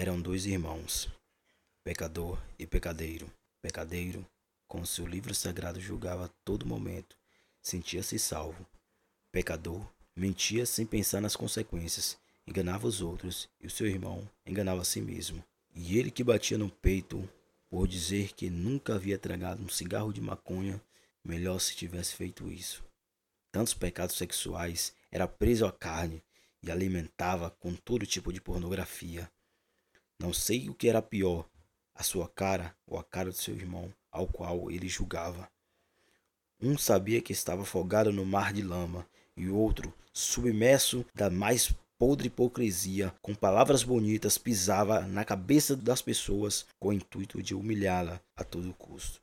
Eram dois irmãos, pecador e pecadeiro. Pecadeiro, com seu livro sagrado julgava a todo momento, sentia-se salvo. Pecador, mentia sem pensar nas consequências, enganava os outros e o seu irmão enganava a si mesmo. E ele que batia no peito por dizer que nunca havia tragado um cigarro de maconha, melhor se tivesse feito isso. Tantos pecados sexuais, era preso à carne e alimentava com todo tipo de pornografia. Não sei o que era pior, a sua cara ou a cara do seu irmão, ao qual ele julgava. Um sabia que estava afogado no mar de lama, e o outro, submerso da mais podre hipocrisia, com palavras bonitas, pisava na cabeça das pessoas com o intuito de humilhá-la a todo custo.